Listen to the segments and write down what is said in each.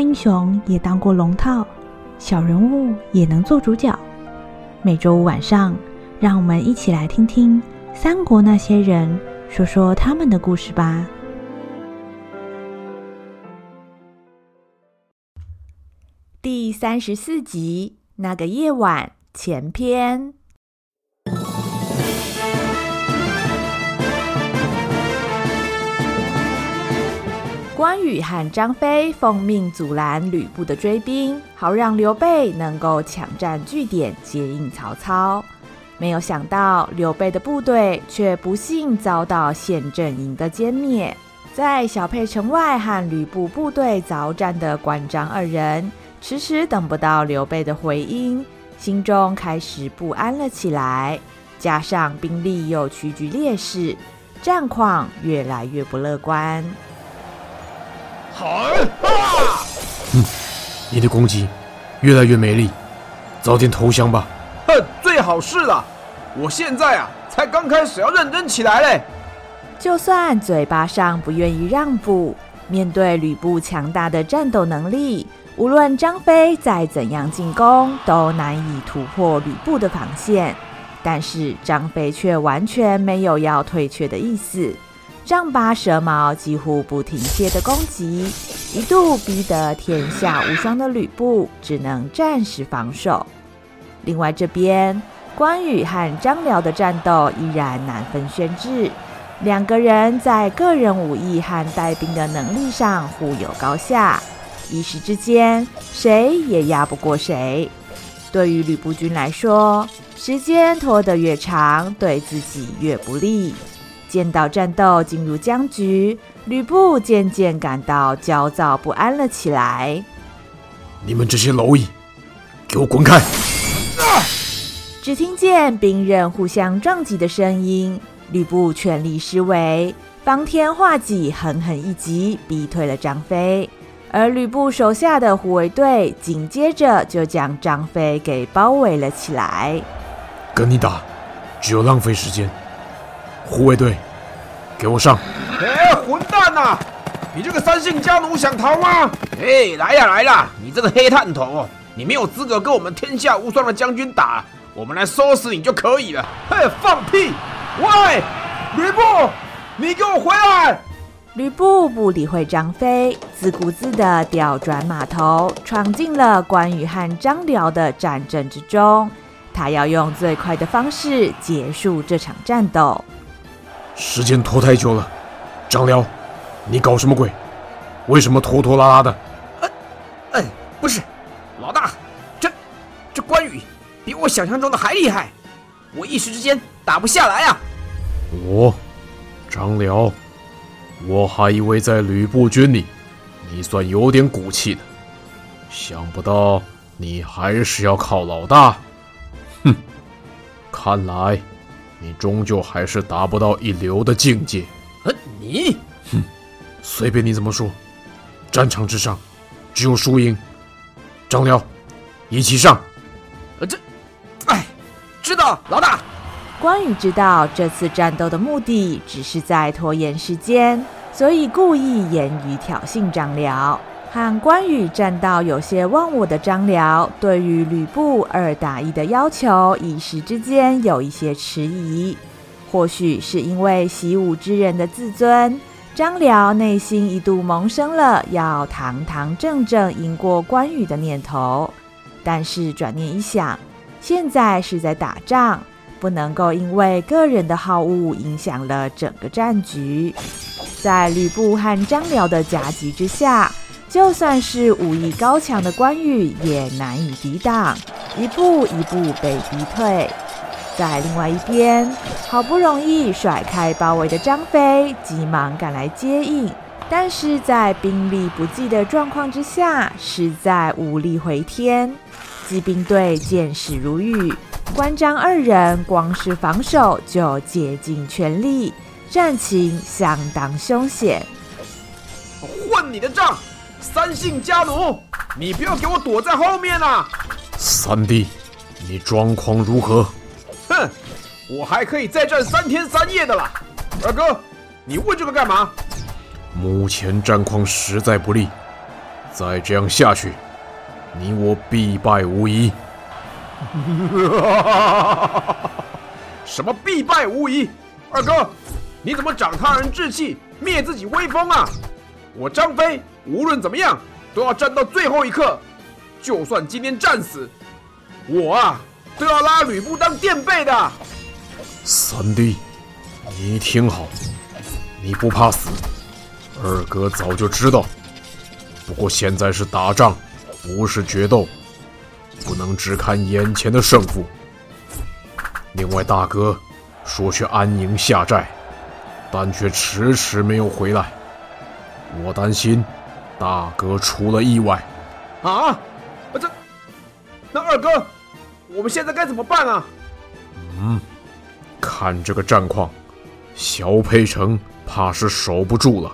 英雄也当过龙套，小人物也能做主角。每周五晚上，让我们一起来听听三国那些人说说他们的故事吧。第三十四集，那个夜晚前篇。关羽和张飞奉命阻拦吕布的追兵，好让刘备能够抢占据点接应曹操。没有想到，刘备的部队却不幸遭到县阵营的歼灭。在小沛城外和吕布部队遭战的关张二人，迟迟等不到刘备的回音，心中开始不安了起来。加上兵力又屈居劣势，战况越来越不乐观。啊！嗯，你的攻击越来越没力，早点投降吧。哼，最好是了。我现在啊，才刚开始要认真起来嘞。就算嘴巴上不愿意让步，面对吕布强大的战斗能力，无论张飞再怎样进攻，都难以突破吕布的防线。但是张飞却完全没有要退却的意思。丈八蛇矛几乎不停歇的攻击，一度逼得天下无双的吕布只能暂时防守。另外这边，关羽和张辽的战斗依然难分轩轾，两个人在个人武艺和带兵的能力上互有高下，一时之间谁也压不过谁。对于吕布军来说，时间拖得越长，对自己越不利。见到战斗进入僵局，吕布渐渐感到焦躁不安了起来。你们这些蝼蚁，给我滚开！啊！只听见兵刃互相撞击的声音，吕布全力施为，方天画戟狠狠一击，逼退了张飞。而吕布手下的护卫队紧接着就将张飞给包围了起来。跟你打，只有浪费时间。护卫队，给我上！哎，混蛋呐！你这个三姓家奴想逃吗？哎，来呀来啦！你这个黑探头，你没有资格跟我们天下无双的将军打，我们来收拾你就可以了。嘿，放屁！喂，吕布，你给我回来！吕布不理会张飞，自顾自地调转马头，闯进了关羽和张辽的战阵之中。他要用最快的方式结束这场战斗。时间拖太久了，张辽，你搞什么鬼？为什么拖拖拉拉的？哎、呃呃，不是，老大，这这关羽比我想象中的还厉害，我一时之间打不下来啊。我，张辽，我还以为在吕布军里你算有点骨气的，想不到你还是要靠老大。哼，看来。你终究还是达不到一流的境界。呃，你，哼，随便你怎么说。战场之上，只有输赢。张辽，一起上。呃，这，哎，知道，老大。关羽知道这次战斗的目的只是在拖延时间，所以故意言语挑衅张辽。和关羽战到有些忘我的张辽，对于吕布二打一的要求，一时之间有一些迟疑。或许是因为习武之人的自尊，张辽内心一度萌生了要堂堂正正赢过关羽的念头。但是转念一想，现在是在打仗，不能够因为个人的好恶影响了整个战局。在吕布和张辽的夹击之下。就算是武艺高强的关羽也难以抵挡，一步一步被逼退。在另外一边，好不容易甩开包围的张飞急忙赶来接应，但是在兵力不济的状况之下，实在无力回天。骑兵队箭矢如雨，关张二人光是防守就竭尽全力，战情相当凶险。混你的账！三姓家奴，你不要给我躲在后面啊！三弟，你状况如何？哼，我还可以再战三天三夜的啦。二哥，你问这个干嘛？目前战况实在不利，再这样下去，你我必败无疑。什么必败无疑？二哥，你怎么长他人志气，灭自己威风啊？我张飞无论怎么样都要战到最后一刻，就算今天战死，我啊都要拉吕布当垫背的。三弟，你听好，你不怕死，二哥早就知道。不过现在是打仗，不是决斗，不能只看眼前的胜负。另外，大哥说去安营下寨，但却迟迟没有回来，我担心大哥出了意外。啊？这……那二哥，我们现在该怎么办啊？嗯，看这个战况，小沛城怕是守不住了。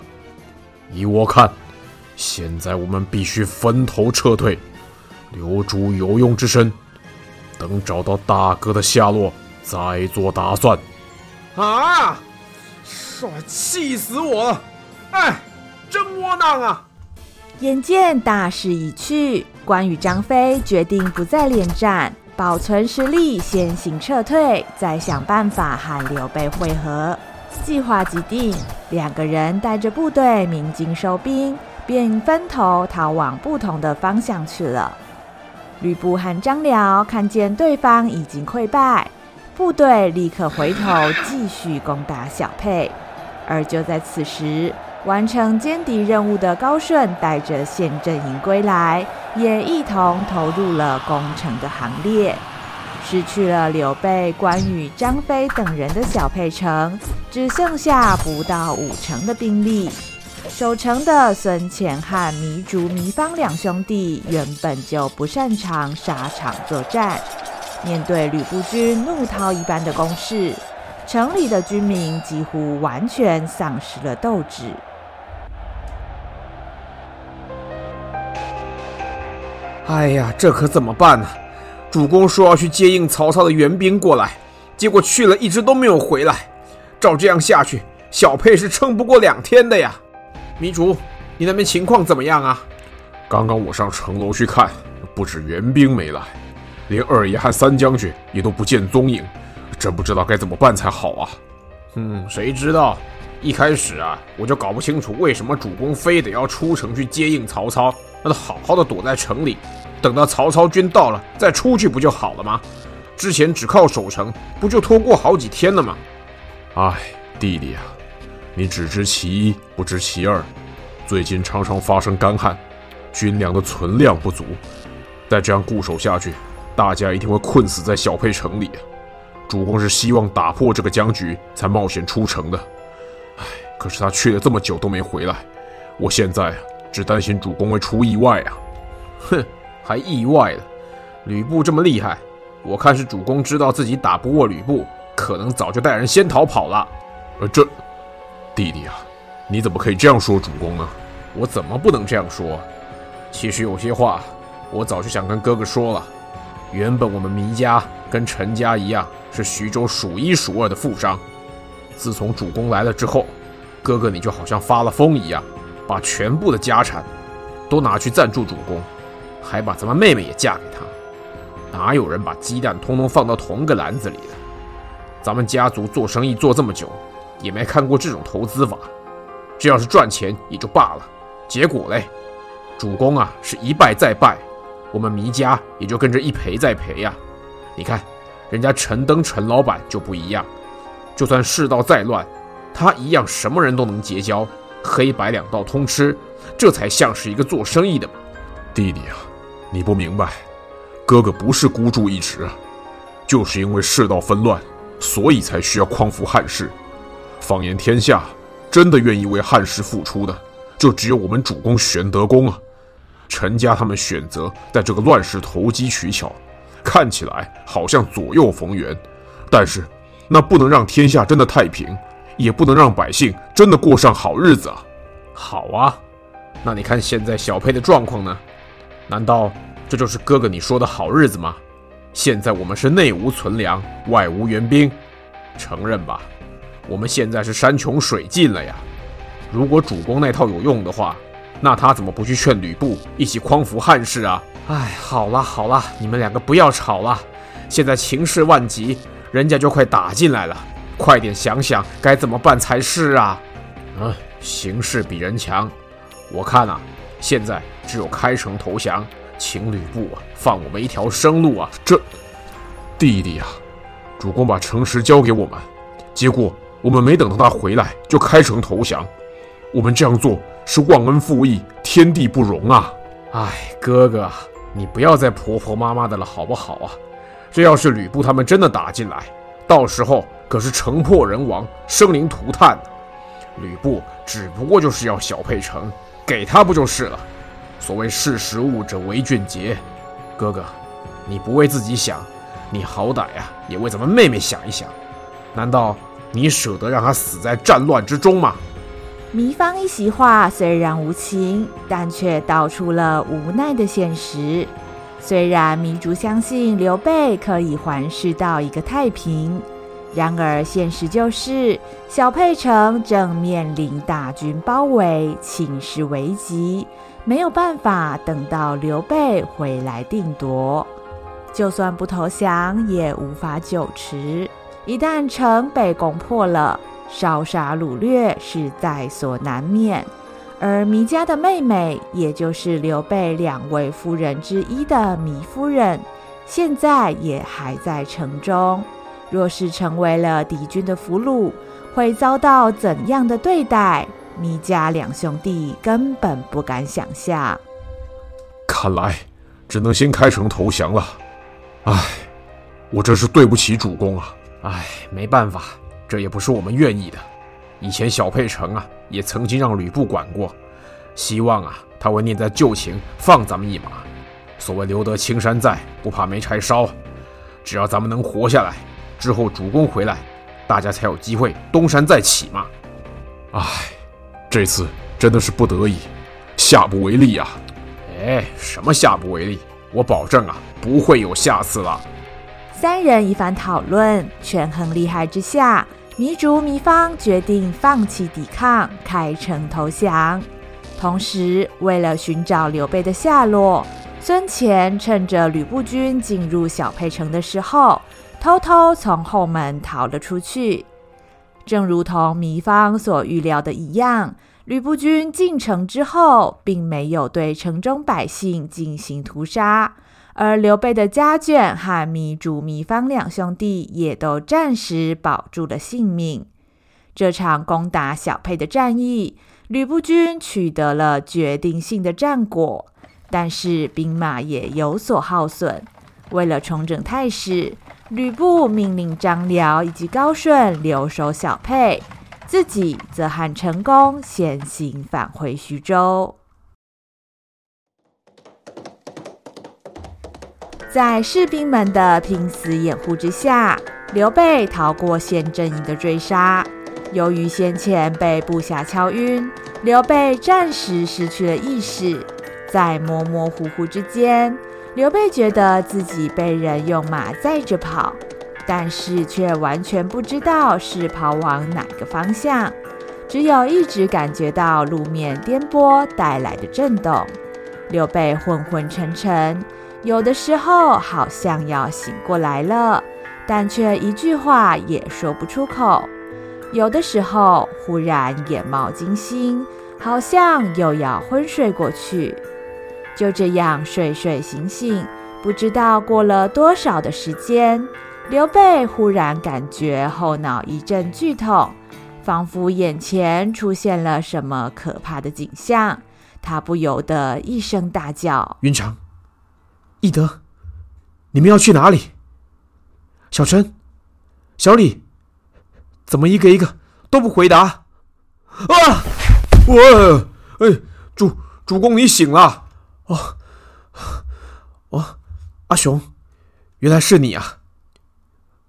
依我看，现在我们必须分头撤退，留住有用之身，等找到大哥的下落。再做打算，啊！帅，气死我了！哎，真窝囊啊！眼见大势已去，关羽、张飞决定不再恋战，保存实力，先行撤退，再想办法和刘备会合。计划既定，两个人带着部队鸣金收兵，便分头逃往不同的方向去了。吕布和张辽看见对方已经溃败。部队立刻回头继续攻打小沛，而就在此时，完成歼敌任务的高顺带着县阵营归来，也一同投入了攻城的行列。失去了刘备、关羽、张飞等人的小沛城，只剩下不到五成的兵力。守城的孙乾和糜竺、糜芳两兄弟原本就不擅长沙场作战。面对吕布军怒涛一般的攻势，城里的军民几乎完全丧失了斗志。哎呀，这可怎么办呢？主公说要去接应曹操的援兵过来，结果去了一直都没有回来。照这样下去，小沛是撑不过两天的呀。糜竺，你那边情况怎么样啊？刚刚我上城楼去看，不止援兵没来。连二爷和三将军也都不见踪影，真不知道该怎么办才好啊！嗯，谁知道？一开始啊，我就搞不清楚为什么主公非得要出城去接应曹操，那他好好的躲在城里，等到曹操军到了再出去不就好了吗？之前只靠守城，不就拖过好几天了吗？哎，弟弟啊，你只知其一，不知其二。最近常常发生干旱，军粮的存量不足，再这样固守下去。大家一定会困死在小沛城里！主公是希望打破这个僵局，才冒险出城的。唉，可是他去了这么久都没回来，我现在，只担心主公会出意外啊！哼，还意外了？吕布这么厉害，我看是主公知道自己打不过吕布，可能早就带人先逃跑了。呃，这弟弟啊，你怎么可以这样说主公呢？我怎么不能这样说？其实有些话，我早就想跟哥哥说了。原本我们糜家跟陈家一样，是徐州数一数二的富商。自从主公来了之后，哥哥你就好像发了疯一样，把全部的家产都拿去赞助主公，还把咱们妹妹也嫁给他。哪有人把鸡蛋通通放到同个篮子里的？咱们家族做生意做这么久，也没看过这种投资法。这要是赚钱也就罢了，结果嘞，主公啊是一败再败。我们糜家也就跟着一赔再赔呀，你看，人家陈登陈老板就不一样，就算世道再乱，他一样什么人都能结交，黑白两道通吃，这才像是一个做生意的嘛。弟弟啊，你不明白，哥哥不是孤注一掷啊，就是因为世道纷乱，所以才需要匡扶汉室。放眼天下，真的愿意为汉室付出的，就只有我们主公玄德公啊。陈家他们选择在这个乱世投机取巧，看起来好像左右逢源，但是那不能让天下真的太平，也不能让百姓真的过上好日子啊！好啊，那你看现在小沛的状况呢？难道这就是哥哥你说的好日子吗？现在我们是内无存粮，外无援兵，承认吧，我们现在是山穷水尽了呀！如果主公那套有用的话。那他怎么不去劝吕布一起匡扶汉室啊？哎，好了好了，你们两个不要吵了。现在情势万急，人家就快打进来了，快点想想该怎么办才是啊！嗯，形势比人强，我看啊，现在只有开城投降，请吕布啊放我们一条生路啊！这弟弟啊，主公把城池交给我们，结果我们没等到他回来就开城投降，我们这样做是忘恩负义，天地不容啊！哎，哥哥，你不要再婆婆妈妈的了，好不好啊？这要是吕布他们真的打进来，到时候可是城破人亡、生灵涂炭。吕布只不过就是要小沛城，给他不就是了？所谓识时务者为俊杰。哥哥，你不为自己想，你好歹呀也为咱们妹妹想一想。难道你舍得让她死在战乱之中吗？糜芳一席话虽然无情，但却道出了无奈的现实。虽然糜竺相信刘备可以还世道一个太平，然而现实就是小沛城正面临大军包围，情势危急，没有办法等到刘备回来定夺。就算不投降，也无法久持。一旦城被攻破了，烧杀掳掠是在所难免。而糜家的妹妹，也就是刘备两位夫人之一的糜夫人，现在也还在城中。若是成为了敌军的俘虏，会遭到怎样的对待？糜家两兄弟根本不敢想象。看来只能先开城投降了。唉，我这是对不起主公啊！唉，没办法，这也不是我们愿意的。以前小沛城啊，也曾经让吕布管过，希望啊，他会念在旧情，放咱们一马。所谓留得青山在，不怕没柴烧。只要咱们能活下来，之后主公回来，大家才有机会东山再起嘛。唉，这次真的是不得已，下不为例啊。哎，什么下不为例？我保证啊，不会有下次了。三人一番讨论，权衡利害之下。糜竺、糜芳决定放弃抵抗，开城投降。同时，为了寻找刘备的下落，孙权趁着吕布军进入小沛城的时候，偷偷从后门逃了出去。正如同糜芳所预料的一样，吕布军进城之后，并没有对城中百姓进行屠杀。而刘备的家眷和糜竺、糜芳两兄弟也都暂时保住了性命。这场攻打小沛的战役，吕布军取得了决定性的战果，但是兵马也有所耗损。为了重整态势，吕布命令张辽以及高顺留守小沛，自己则和陈宫先行返回徐州。在士兵们的拼死掩护之下，刘备逃过县阵营的追杀。由于先前被部下敲晕，刘备暂时失去了意识。在模模糊糊之间，刘备觉得自己被人用马载着跑，但是却完全不知道是跑往哪个方向，只有一直感觉到路面颠簸带来的震动。刘备昏昏沉沉。有的时候好像要醒过来了，但却一句话也说不出口；有的时候忽然眼冒金星，好像又要昏睡过去。就这样睡睡醒醒，不知道过了多少的时间，刘备忽然感觉后脑一阵剧痛，仿佛眼前出现了什么可怕的景象，他不由得一声大叫：“云长！”翼德，你们要去哪里？小陈、小李，怎么一个一个都不回答？啊！我，哎，主主公，你醒了！哦，哦，阿雄，原来是你啊！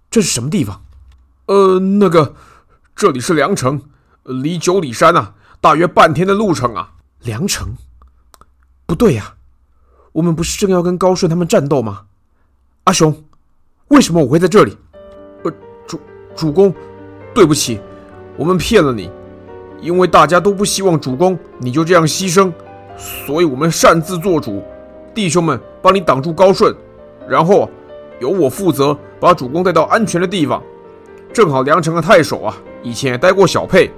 这是什么地方？呃，那个，这里是凉城，离九里山啊，大约半天的路程啊。凉城？不对呀。我们不是正要跟高顺他们战斗吗？阿雄，为什么我会在这里？呃，主主公，对不起，我们骗了你，因为大家都不希望主公你就这样牺牲，所以我们擅自做主，弟兄们帮你挡住高顺，然后由我负责把主公带到安全的地方。正好梁城的太守啊，以前也待过小沛，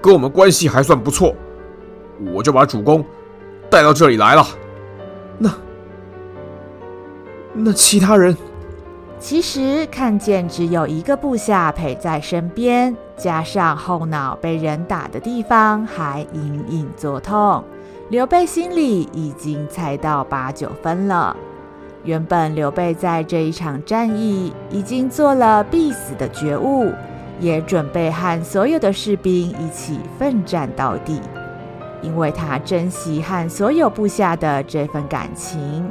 跟我们关系还算不错，我就把主公带到这里来了。那那其他人？其实看见只有一个部下陪在身边，加上后脑被人打的地方还隐隐作痛，刘备心里已经猜到八九分了。原本刘备在这一场战役已经做了必死的觉悟，也准备和所有的士兵一起奋战到底，因为他珍惜和所有部下的这份感情。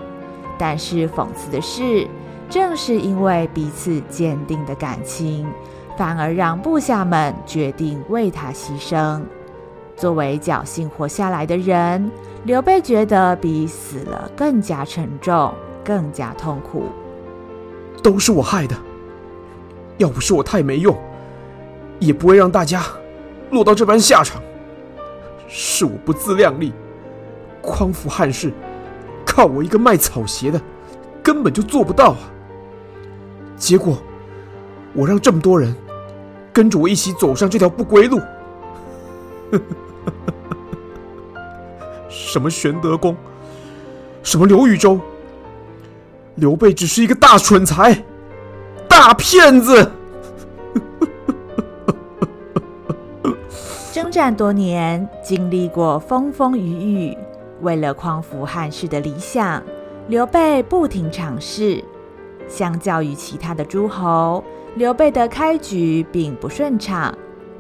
但是讽刺的是，正是因为彼此坚定的感情，反而让部下们决定为他牺牲。作为侥幸活下来的人，刘备觉得比死了更加沉重，更加痛苦。都是我害的，要不是我太没用，也不会让大家落到这般下场。是我不自量力，匡扶汉室，靠我一个卖草鞋的，根本就做不到啊！结果，我让这么多人跟着我一起走上这条不归路。什么玄德公，什么刘禹州，刘备只是一个大蠢材，大骗子。征战多年，经历过风风雨雨，为了匡扶汉室的理想，刘备不停尝试。相较于其他的诸侯，刘备的开局并不顺畅。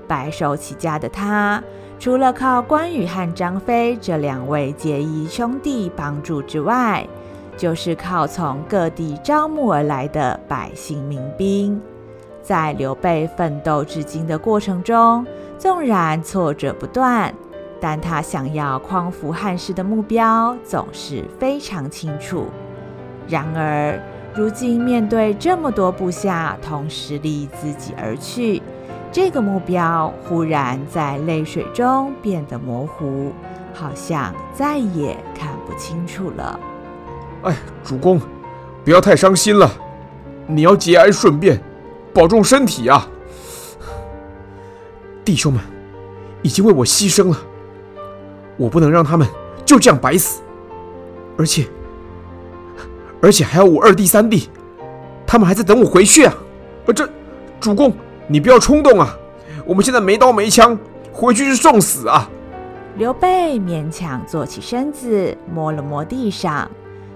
白手起家的他，除了靠关羽和张飞这两位结义兄弟帮助之外，就是靠从各地招募而来的百姓民兵。在刘备奋斗至今的过程中，纵然挫折不断，但他想要匡扶汉室的目标总是非常清楚。然而，如今面对这么多部下同时离自己而去，这个目标忽然在泪水中变得模糊，好像再也看不清楚了。哎，主公，不要太伤心了，你要节哀顺变，保重身体啊！弟兄们已经为我牺牲了，我不能让他们就这样白死，而且。而且还有我二弟三弟，他们还在等我回去啊！呃，这主公，你不要冲动啊！我们现在没刀没枪，回去是送死啊！刘备勉强坐起身子，摸了摸地上，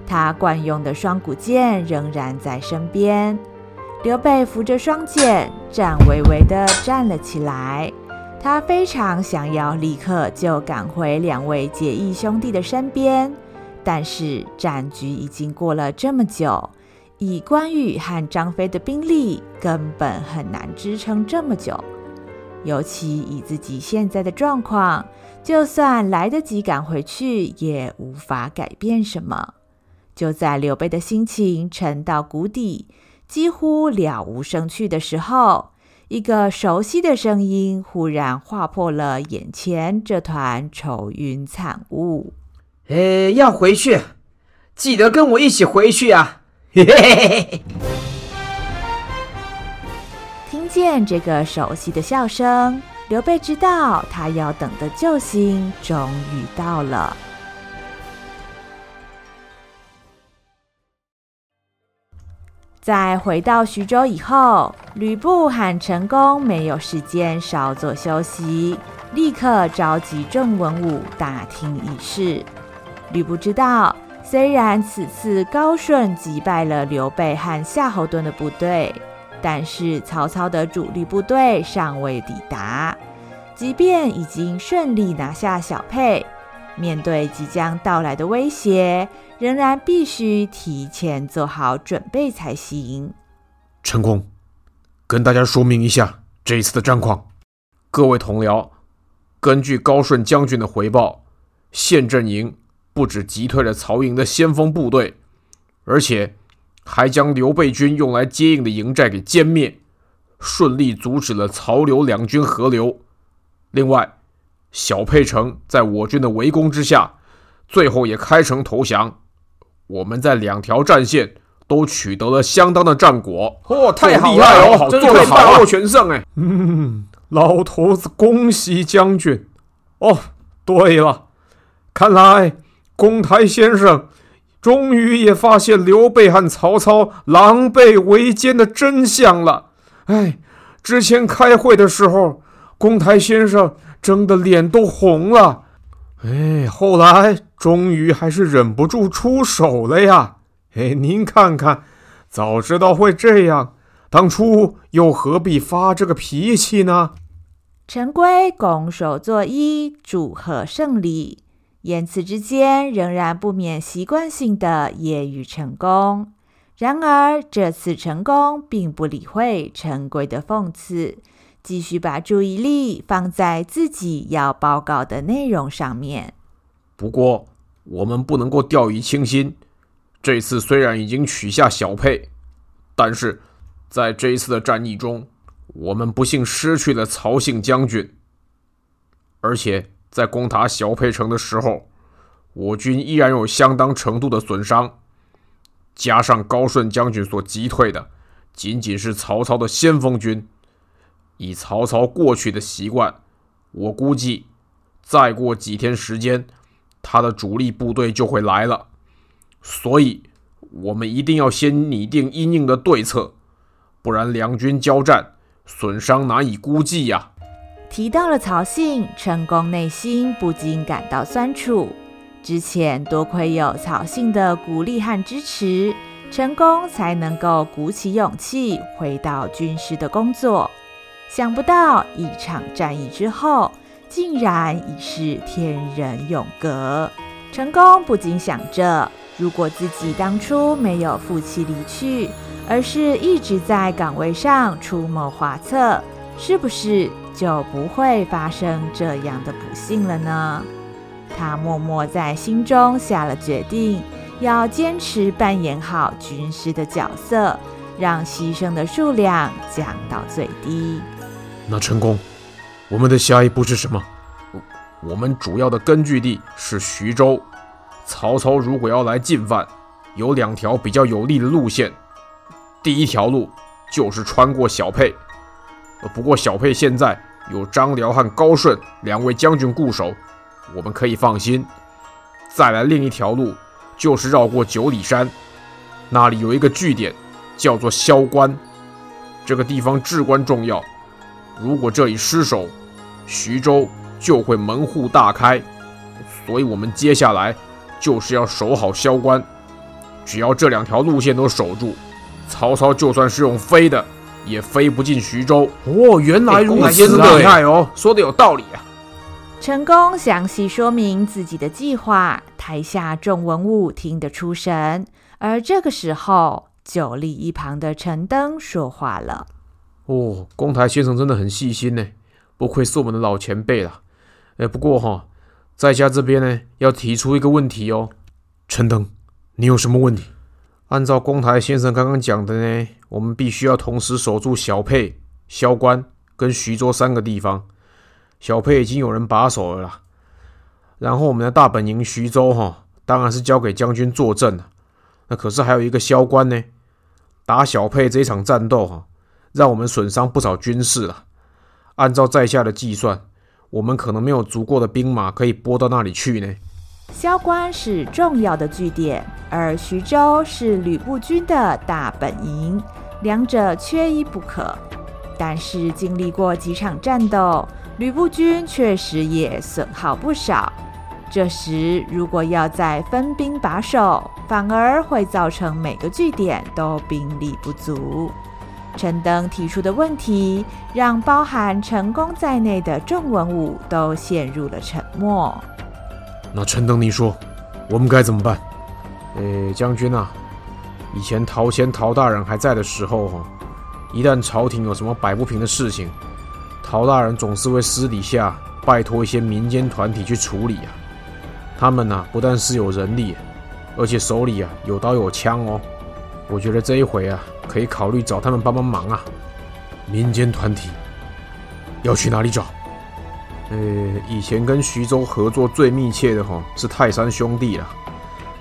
他惯用的双股剑仍然在身边。刘备扶着双剑，颤巍巍地站了起来。他非常想要立刻就赶回两位结义兄弟的身边。但是战局已经过了这么久，以关羽和张飞的兵力，根本很难支撑这么久。尤其以自己现在的状况，就算来得及赶回去，也无法改变什么。就在刘备的心情沉到谷底，几乎了无生趣的时候，一个熟悉的声音忽然划破了眼前这团愁云惨雾。哎，要回去，记得跟我一起回去啊！嘿。听见这个熟悉的笑声，刘备知道他要等的救星终于到了。在回到徐州以后，吕布喊陈宫没有时间稍作休息，立刻召集众文武大厅议事。吕布知道，虽然此次高顺击败了刘备和夏侯惇的部队，但是曹操的主力部队尚未抵达。即便已经顺利拿下小沛，面对即将到来的威胁，仍然必须提前做好准备才行。陈宫，跟大家说明一下这一次的战况。各位同僚，根据高顺将军的回报，现阵营。不止击退了曹营的先锋部队，而且还将刘备军用来接应的营寨给歼灭，顺利阻止了曹刘两军合流。另外，小沛城在我军的围攻之下，最后也开城投降。我们在两条战线都取得了相当的战果。哦，太好厉害哦，真做得好，大获全胜哎！嗯，老头子，恭喜将军。哦，对了，看来公台先生终于也发现刘备和曹操狼狈为奸的真相了。哎，之前开会的时候，公台先生争得脸都红了。哎，后来终于还是忍不住出手了呀！哎，您看看，早知道会这样，当初又何必发这个脾气呢？陈规拱手作揖，祝贺胜利，言辞之间仍然不免习惯性的揶揄成功。然而这次成功并不理会陈规的讽刺。继续把注意力放在自己要报告的内容上面。不过，我们不能够掉以轻心。这次虽然已经取下小沛，但是在这一次的战役中，我们不幸失去了曹姓将军。而且在攻打小沛城的时候，我军依然有相当程度的损伤。加上高顺将军所击退的，仅仅是曹操的先锋军。以曹操过去的习惯，我估计再过几天时间，他的主力部队就会来了。所以，我们一定要先拟定因应的对策，不然两军交战，损伤难以估计呀。提到了曹姓，陈宫内心不禁感到酸楚。之前多亏有曹姓的鼓励和支持，陈宫才能够鼓起勇气回到军师的工作。想不到一场战役之后，竟然已是天人永隔。陈宫不禁想着：如果自己当初没有负气离去，而是一直在岗位上出谋划策，是不是就不会发生这样的不幸了呢？他默默在心中下了决定，要坚持扮演好军师的角色，让牺牲的数量降到最低。那陈宫，我们的下一步是什么？我们主要的根据地是徐州。曹操如果要来进犯，有两条比较有利的路线。第一条路就是穿过小沛，不过小沛现在有张辽和高顺两位将军固守，我们可以放心。再来另一条路就是绕过九里山，那里有一个据点，叫做萧关，这个地方至关重要。如果这里失守，徐州就会门户大开，所以我们接下来就是要守好萧关。只要这两条路线都守住，曹操就算是用飞的，也飞不进徐州。哦，原来如此，厉害哦，说的有道理啊。陈功详细说明自己的计划，台下众文武听得出神。而这个时候，久立一旁的陈登说话了。哦，公台先生真的很细心呢，不愧是我们的老前辈了。哎，不过哈、哦，在下这边呢要提出一个问题哦。陈登，你有什么问题？按照公台先生刚刚讲的呢，我们必须要同时守住小沛、萧关跟徐州三个地方。小沛已经有人把守了啦，然后我们的大本营徐州哈、当然是交给将军坐镇了。那可是还有一个萧关呢，打小沛这一场战斗哈。让我们损伤不少军士了。按照在下的计算，我们可能没有足够的兵马可以拨到那里去呢。萧关是重要的据点，而徐州是吕布军的大本营，两者缺一不可。但是经历过几场战斗，吕布军确实也损耗不少。这时如果要再分兵把守，反而会造成每个据点都兵力不足。陈登提出的问题，让包含陈宫在内的众文武都陷入了沉默。那陈登，你说，我们该怎么办？呃，将军啊，以前陶谦陶大人还在的时候，哈，一旦朝廷有什么摆不平的事情，陶大人总是会私底下拜托一些民间团体去处理啊。他们呐，不但是有人力，而且手里啊有刀有枪哦。我觉得这一回啊，可以考虑找他们帮帮忙啊。民间团体要去哪里找？呃，以前跟徐州合作最密切的哈是泰山兄弟了，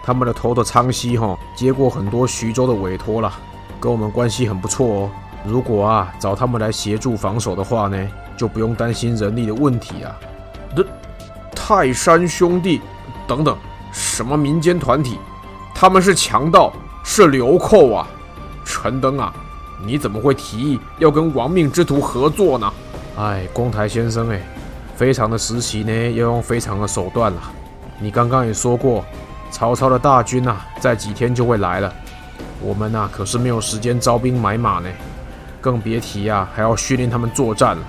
他们的头的昌西哈接过很多徐州的委托了，跟我们关系很不错哦。如果啊找他们来协助防守的话呢，就不用担心人力的问题啊。这泰山兄弟等等，什么民间团体？他们是强盗，是流寇啊！陈登啊，你怎么会提议要跟亡命之徒合作呢？哎，公台先生哎。非常的时期呢，要用非常的手段了。你刚刚也说过，曹操的大军呐、啊，在几天就会来了。我们呐、可是没有时间招兵买马呢，更别提、啊，还要训练他们作战了。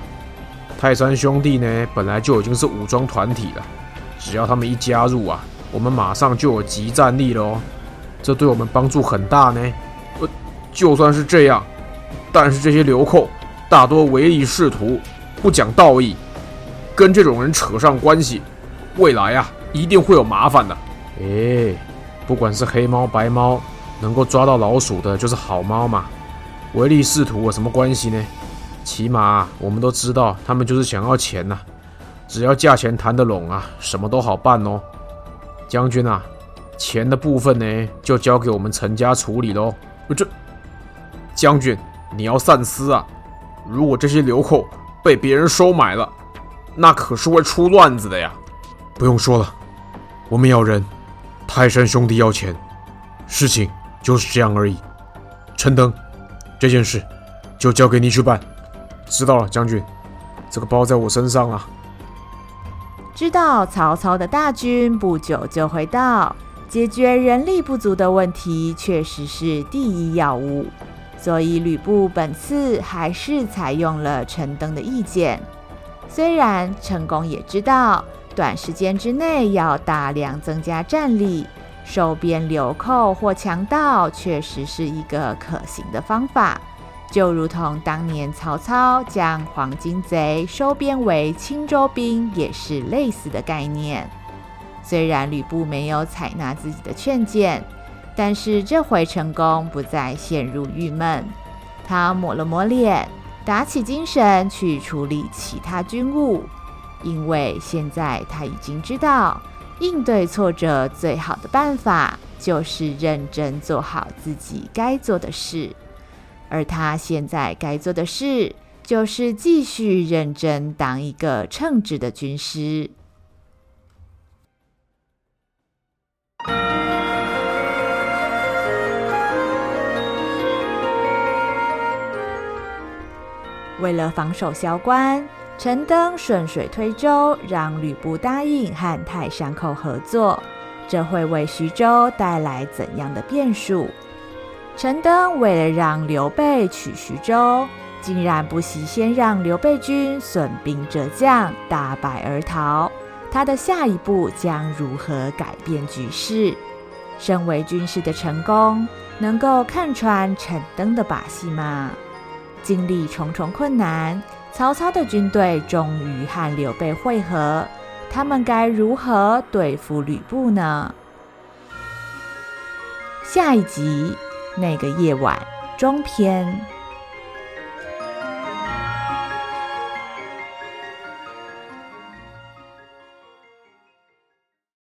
泰山兄弟呢，本来就已经是武装团体了，只要他们一加入啊，我们马上就有即战力了哦。这对我们帮助很大呢。呃，就算是这样，但是这些流寇大多唯利是图，不讲道义。跟这种人扯上关系，未来啊一定会有麻烦的。诶，不管是黑猫白猫，能够抓到老鼠的就是好猫嘛。唯利是图有什么关系呢？起码我们都知道，他们就是想要钱呐。只要价钱谈得拢啊，什么都好办哦。将军啊，钱的部分呢，就交给我们陈家处理喽。这，将军你要三思啊！如果这些流寇被别人收买了，那可是会出乱子的呀！不用说了，我们要人，泰山兄弟要钱，事情就是这样而已。陈登，这件事就交给你去办。知道了，将军，这个包在我身上了。知道曹操的大军不久就会到，解决人力不足的问题确实是第一要务，所以吕布本次还是采用了陈登的意见。虽然陈宫也知道，短时间之内要大量增加战力，收编流寇或强盗，确实是一个可行的方法。就如同当年曹操将黄巾贼收编为青州兵，也是类似的概念。虽然吕布没有采纳自己的劝谏，但是这回陈宫不再陷入郁闷，他抹了抹脸。打起精神去处理其他军务，因为现在他已经知道，应对挫折最好的办法就是认真做好自己该做的事，而他现在该做的事就是继续认真当一个称职的军师。为了防守萧关，陈登顺水推舟，让吕布答应和泰山寇合作。这会为徐州带来怎样的变数？陈登为了让刘备取徐州，竟然不惜先让刘备军损兵折将，大败而逃。他的下一步将如何改变局势？身为军师的陈宫，能够看穿陈登的把戏吗？经历重重困难，曹操的军队终于和刘备会合。他们该如何对付吕布呢？下一集那个夜晚中篇。